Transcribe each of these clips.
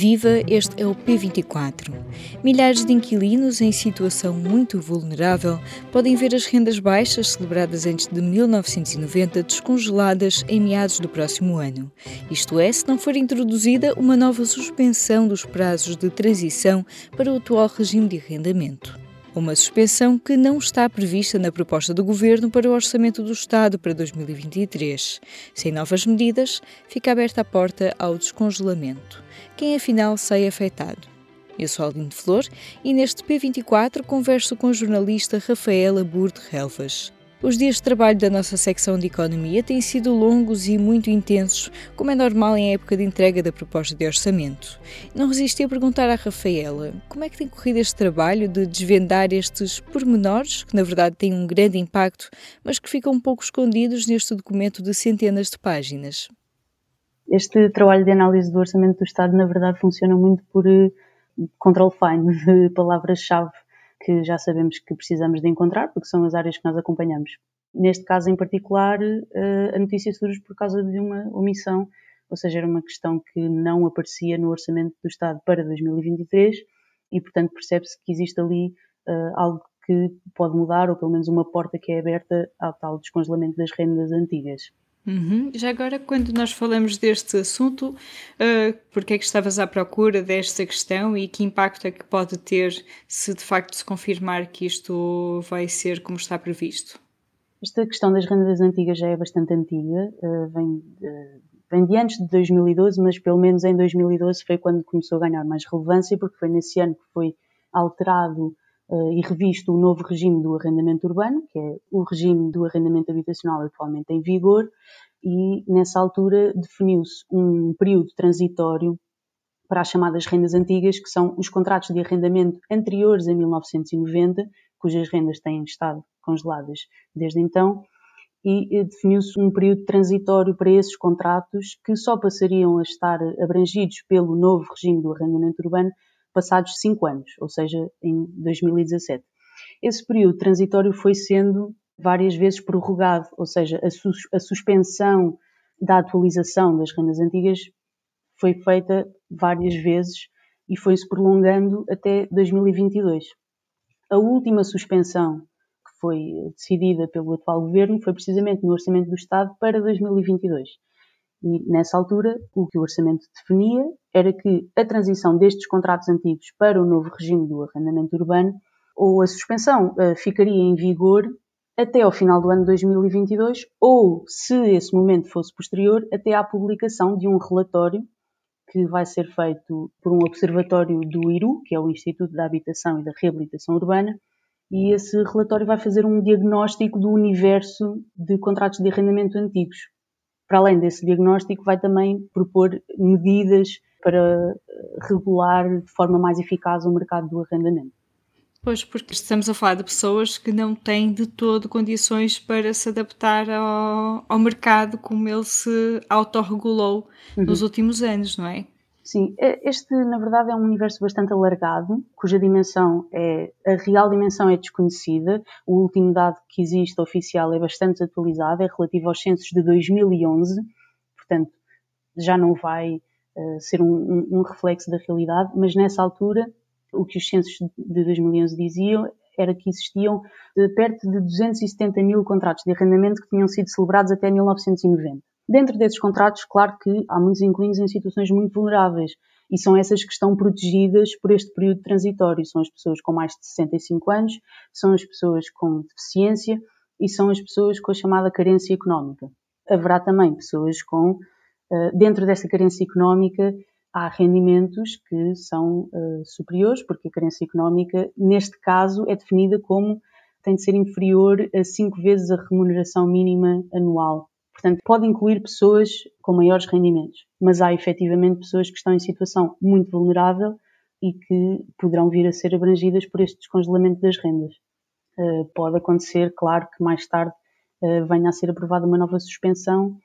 Viva, este é o P24. Milhares de inquilinos em situação muito vulnerável podem ver as rendas baixas celebradas antes de 1990 descongeladas em meados do próximo ano. Isto é, se não for introduzida uma nova suspensão dos prazos de transição para o atual regime de arrendamento. Uma suspensão que não está prevista na proposta do Governo para o Orçamento do Estado para 2023. Sem novas medidas, fica aberta a porta ao descongelamento. Quem afinal sai afetado? Eu sou Aline Flor e neste P24 converso com a jornalista Rafaela Burde Relvas. Os dias de trabalho da nossa secção de economia têm sido longos e muito intensos, como é normal em época de entrega da proposta de orçamento. Não resisti a perguntar à Rafaela como é que tem corrido este trabalho de desvendar estes pormenores, que na verdade têm um grande impacto, mas que ficam um pouco escondidos neste documento de centenas de páginas. Este trabalho de análise do orçamento do Estado, na verdade, funciona muito por uh, control fine de palavras-chave que já sabemos que precisamos de encontrar, porque são as áreas que nós acompanhamos. Neste caso em particular, eh, a notícia surge por causa de uma omissão, ou seja, era uma questão que não aparecia no orçamento do Estado para 2023 e, portanto, percebe-se que existe ali uh, algo que pode mudar, ou pelo menos uma porta que é aberta ao tal descongelamento das rendas antigas. Uhum. Já agora, quando nós falamos deste assunto, uh, porque é que estavas à procura desta questão e que impacto é que pode ter se de facto se confirmar que isto vai ser como está previsto? Esta questão das rendas antigas já é bastante antiga, uh, vem, uh, vem de antes de 2012, mas pelo menos em 2012 foi quando começou a ganhar mais relevância, porque foi nesse ano que foi alterado uh, e revisto o novo regime do arrendamento urbano, que é o regime do arrendamento habitacional atualmente em vigor, e nessa altura definiu-se um período transitório para as chamadas rendas antigas, que são os contratos de arrendamento anteriores a 1990, cujas rendas têm estado congeladas desde então, e definiu-se um período transitório para esses contratos que só passariam a estar abrangidos pelo novo regime do arrendamento urbano passados cinco anos, ou seja, em 2017. Esse período transitório foi sendo várias vezes prorrogado, ou seja, a, a suspensão da atualização das rendas antigas foi feita várias vezes e foi-se prolongando até 2022. A última suspensão que foi decidida pelo atual governo foi precisamente no Orçamento do Estado para 2022. E nessa altura, o que o orçamento definia era que a transição destes contratos antigos para o novo regime do arrendamento urbano, ou a suspensão uh, ficaria em vigor até ao final do ano 2022, ou, se esse momento fosse posterior, até à publicação de um relatório que vai ser feito por um observatório do IRU, que é o Instituto da Habitação e da Reabilitação Urbana, e esse relatório vai fazer um diagnóstico do universo de contratos de arrendamento antigos, para além desse diagnóstico, vai também propor medidas para regular de forma mais eficaz o mercado do arrendamento. Pois, porque estamos a falar de pessoas que não têm de todo condições para se adaptar ao, ao mercado como ele se autorregulou uhum. nos últimos anos, não é? Sim, é, este na verdade é um universo bastante alargado, cuja dimensão é, a real dimensão é desconhecida. O último dado que existe oficial é bastante atualizado, é relativo aos censos de 2011, portanto já não vai uh, ser um, um, um reflexo da realidade, mas nessa altura o que os censos de 2011 diziam era que existiam uh, perto de 270 mil contratos de arrendamento que tinham sido celebrados até 1990. Dentro desses contratos, claro que há muitos inquilinos em situações muito vulneráveis e são essas que estão protegidas por este período transitório. São as pessoas com mais de 65 anos, são as pessoas com deficiência e são as pessoas com a chamada carência económica. Haverá também pessoas com, eh, dentro dessa carência económica, há rendimentos que são uh, superiores, porque a carência económica, neste caso, é definida como tem de ser inferior a cinco vezes a remuneração mínima anual Portanto, pode incluir pessoas com maiores rendimentos, mas há efetivamente pessoas que estão em situação muito vulnerável e que poderão vir a ser abrangidas por este descongelamento das rendas. Uh, pode acontecer, claro, que mais tarde uh, venha a ser aprovada uma nova suspensão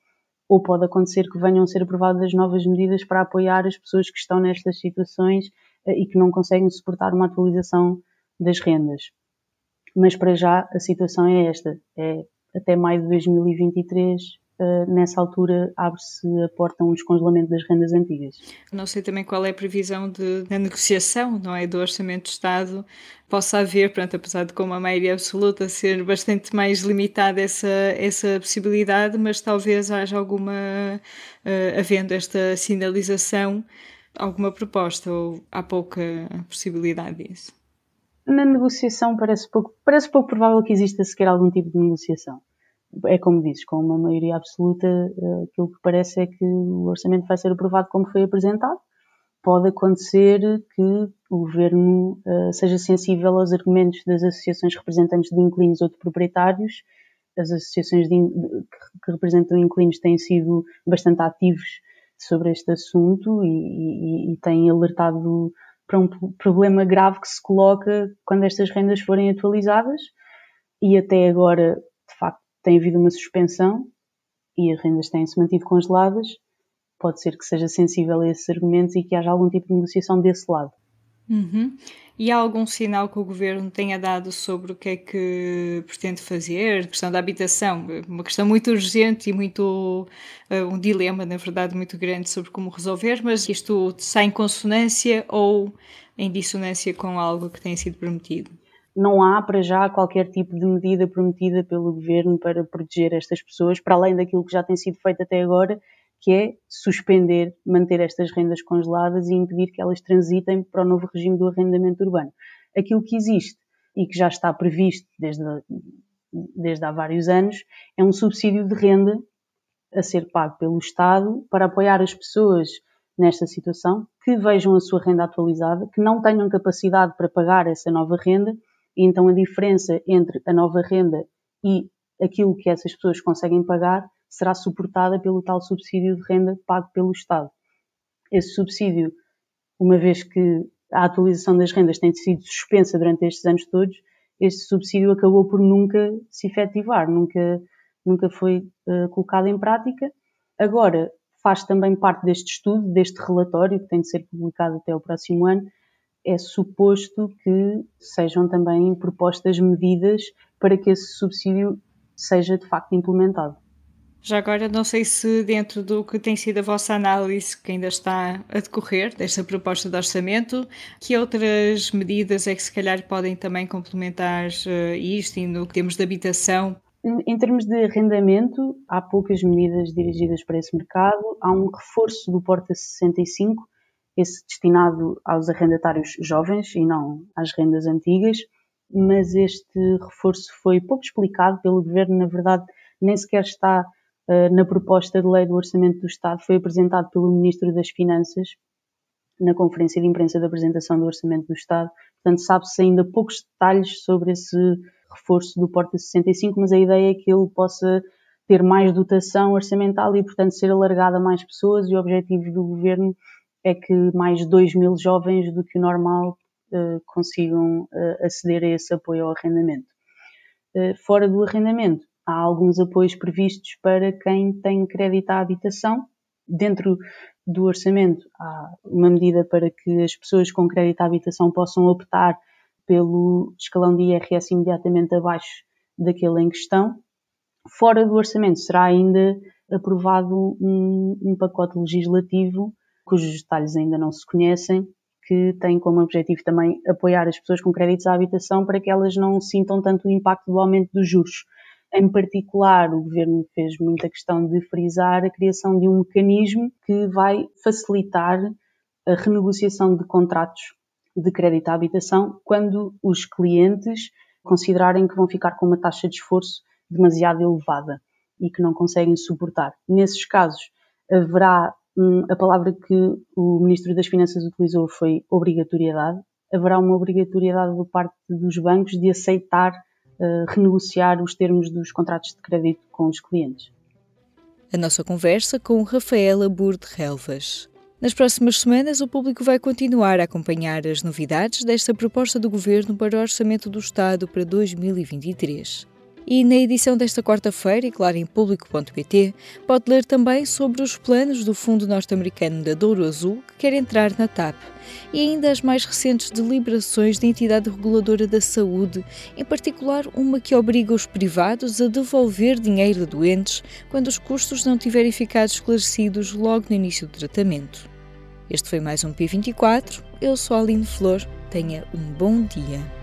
ou pode acontecer que venham a ser aprovadas novas medidas para apoiar as pessoas que estão nestas situações eh, e que não conseguem suportar uma atualização das rendas. Mas para já a situação é esta: é até maio de 2023 Uh, nessa altura abre-se a porta a um descongelamento das rendas antigas. Não sei também qual é a previsão de, da negociação, não é, do Orçamento de Estado, possa haver, pronto, apesar de com uma maioria absoluta ser bastante mais limitada essa, essa possibilidade, mas talvez haja alguma, uh, havendo esta sinalização, alguma proposta ou há pouca possibilidade disso? Na negociação parece pouco, parece pouco provável que exista sequer algum tipo de negociação é como dizes, com uma maioria absoluta, eh, aquilo que parece é que o orçamento vai ser aprovado como foi apresentado. Pode acontecer que o governo uh, seja sensível aos argumentos das associações representantes de inquilinos ou de proprietários. As associações de, que representam inquilinos têm sido bastante ativos sobre este assunto e, e, e têm alertado para um problema grave que se coloca quando estas rendas forem atualizadas. E até agora, de facto, tem havido uma suspensão e as rendas têm-se mantido congeladas, pode ser que seja sensível a esses argumentos e que haja algum tipo de negociação desse lado. Uhum. E há algum sinal que o governo tenha dado sobre o que é que pretende fazer? A questão da habitação, uma questão muito urgente e muito uh, um dilema, na verdade, muito grande sobre como resolver, mas isto está em consonância ou em dissonância com algo que tem sido prometido? Não há para já qualquer tipo de medida prometida pelo governo para proteger estas pessoas, para além daquilo que já tem sido feito até agora, que é suspender, manter estas rendas congeladas e impedir que elas transitem para o novo regime do arrendamento urbano. Aquilo que existe e que já está previsto desde, desde há vários anos é um subsídio de renda a ser pago pelo Estado para apoiar as pessoas nesta situação que vejam a sua renda atualizada, que não tenham capacidade para pagar essa nova renda e então a diferença entre a nova renda e aquilo que essas pessoas conseguem pagar será suportada pelo tal subsídio de renda pago pelo Estado. Esse subsídio, uma vez que a atualização das rendas tem sido suspensa durante estes anos todos, este subsídio acabou por nunca se efetivar, nunca, nunca foi uh, colocado em prática. Agora, faz também parte deste estudo, deste relatório, que tem de ser publicado até o próximo ano, é suposto que sejam também propostas medidas para que esse subsídio seja de facto implementado. Já agora, não sei se dentro do que tem sido a vossa análise, que ainda está a decorrer, desta proposta de orçamento, que outras medidas é que se calhar podem também complementar uh, isto e no que temos de habitação? Em, em termos de arrendamento, há poucas medidas dirigidas para esse mercado. Há um reforço do Porta 65, esse destinado aos arrendatários jovens e não às rendas antigas, mas este reforço foi pouco explicado pelo Governo, na verdade, nem sequer está uh, na proposta de lei do Orçamento do Estado, foi apresentado pelo Ministro das Finanças na conferência de imprensa da apresentação do Orçamento do Estado, portanto sabe-se ainda poucos detalhes sobre esse reforço do Porta 65, mas a ideia é que ele possa ter mais dotação orçamental e, portanto, ser alargado a mais pessoas e o objetivo do Governo é que mais 2 mil jovens do que o normal uh, consigam uh, aceder a esse apoio ao arrendamento. Uh, fora do arrendamento, há alguns apoios previstos para quem tem crédito à habitação. Dentro do orçamento, há uma medida para que as pessoas com crédito à habitação possam optar pelo escalão de IRS imediatamente abaixo daquele em questão. Fora do orçamento, será ainda aprovado um, um pacote legislativo cujos detalhes ainda não se conhecem, que tem como objetivo também apoiar as pessoas com créditos à habitação para que elas não sintam tanto o impacto do aumento dos juros. Em particular, o governo fez muita questão de frisar a criação de um mecanismo que vai facilitar a renegociação de contratos de crédito à habitação quando os clientes considerarem que vão ficar com uma taxa de esforço demasiado elevada e que não conseguem suportar. Nesses casos, haverá Hum, a palavra que o Ministro das Finanças utilizou foi obrigatoriedade. Haverá uma obrigatoriedade por parte dos bancos de aceitar uh, renegociar os termos dos contratos de crédito com os clientes. A nossa conversa com Rafaela Burde Relvas. Nas próximas semanas, o público vai continuar a acompanhar as novidades desta proposta do Governo para o Orçamento do Estado para 2023. E na edição desta quarta-feira, e claro em público.pt, pode ler também sobre os planos do Fundo Norte-Americano da Douro Azul, que quer entrar na TAP, e ainda as mais recentes deliberações da entidade reguladora da saúde, em particular uma que obriga os privados a devolver dinheiro a doentes quando os custos não tiverem ficado esclarecidos logo no início do tratamento. Este foi mais um P24. Eu sou a Aline Flor. Tenha um bom dia.